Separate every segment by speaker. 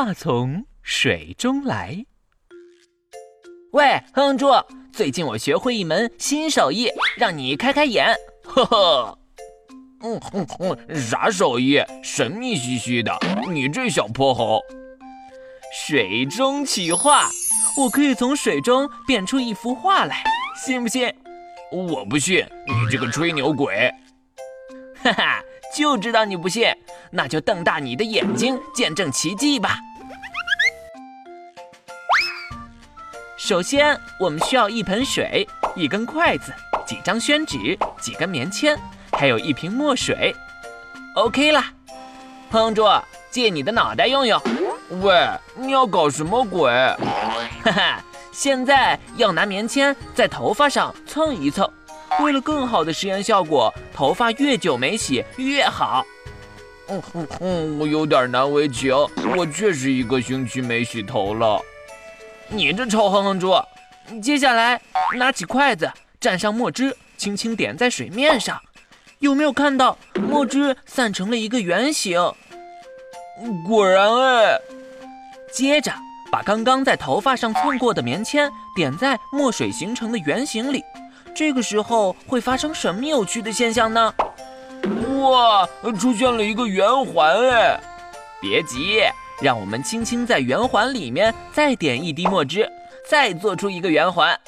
Speaker 1: 话从水中来。
Speaker 2: 喂，哼哼猪，最近我学会一门新手艺，让你开开眼。呵呵。
Speaker 3: 嗯哼哼，啥手艺？神秘兮兮的，你这小泼猴。
Speaker 1: 水中取画，我可以从水中变出一幅画来，信不信？
Speaker 3: 我不信，你这个吹牛鬼。
Speaker 2: 哈哈，就知道你不信，那就瞪大你的眼睛，见证奇迹吧。
Speaker 1: 首先，我们需要一盆水、一根筷子、几张宣纸、几根棉签。还有一瓶墨水
Speaker 2: ，OK 了。哼猪，借你的脑袋用用。
Speaker 3: 喂，你要搞什么鬼？
Speaker 2: 哈哈，现在要拿棉签在头发上蹭一蹭，为了更好的实验效果，头发越久没洗越好。
Speaker 3: 嗯嗯嗯，我有点难为情，我确实一个星期没洗头了。
Speaker 2: 你这臭哼哼猪，接下来拿起筷子，蘸上墨汁，轻轻点在水面上。有没有看到墨汁散成了一个圆形？
Speaker 3: 果然哎！
Speaker 1: 接着把刚刚在头发上蹭过的棉签点在墨水形成的圆形里，这个时候会发生什么有趣的现象呢？
Speaker 3: 哇，出现了一个圆环哎！
Speaker 1: 别急，让我们轻轻在圆环里面再点一滴墨汁，再做出一个圆环，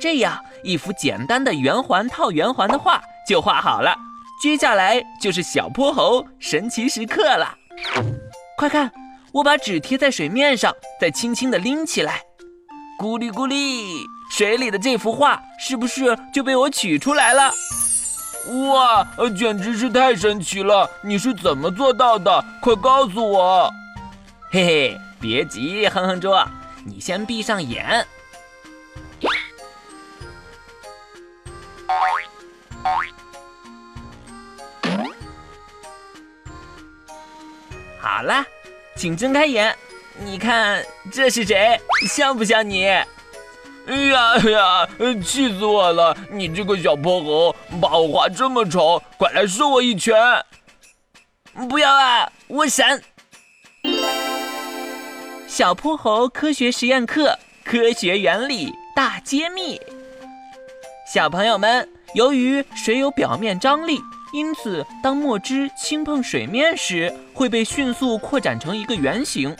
Speaker 1: 这样一幅简单的圆环套圆环的画就画好了。接下来就是小泼猴神奇时刻了，快看，我把纸贴在水面上，再轻轻地拎起来，咕哩咕哩，水里的这幅画是不是就被我取出来了？
Speaker 3: 哇，简直是太神奇了！你是怎么做到的？快告诉我！
Speaker 1: 嘿嘿，别急，哼哼猪，你先闭上眼。好了，请睁开眼，你看这是谁？像不像你？
Speaker 3: 哎呀呀，气死我了！你这个小泼猴，把我画这么丑，快来受我一拳！
Speaker 2: 不要啊，我闪！
Speaker 1: 小泼猴科学实验课，科学原理大揭秘。小朋友们，由于水有表面张力。因此，当墨汁轻碰水面时，会被迅速扩展成一个圆形；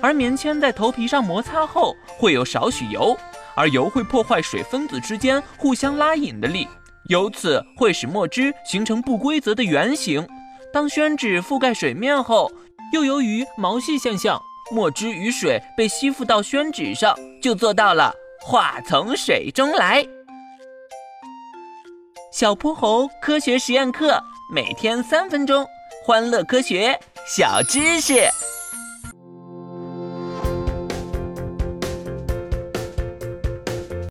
Speaker 1: 而棉签在头皮上摩擦后，会有少许油，而油会破坏水分子之间互相拉引的力，由此会使墨汁形成不规则的圆形。当宣纸覆盖水面后，又由于毛细现象，墨汁与水被吸附到宣纸上，就做到了画从水中来。小泼猴科学实验课，每天三分钟，欢乐科学小知识。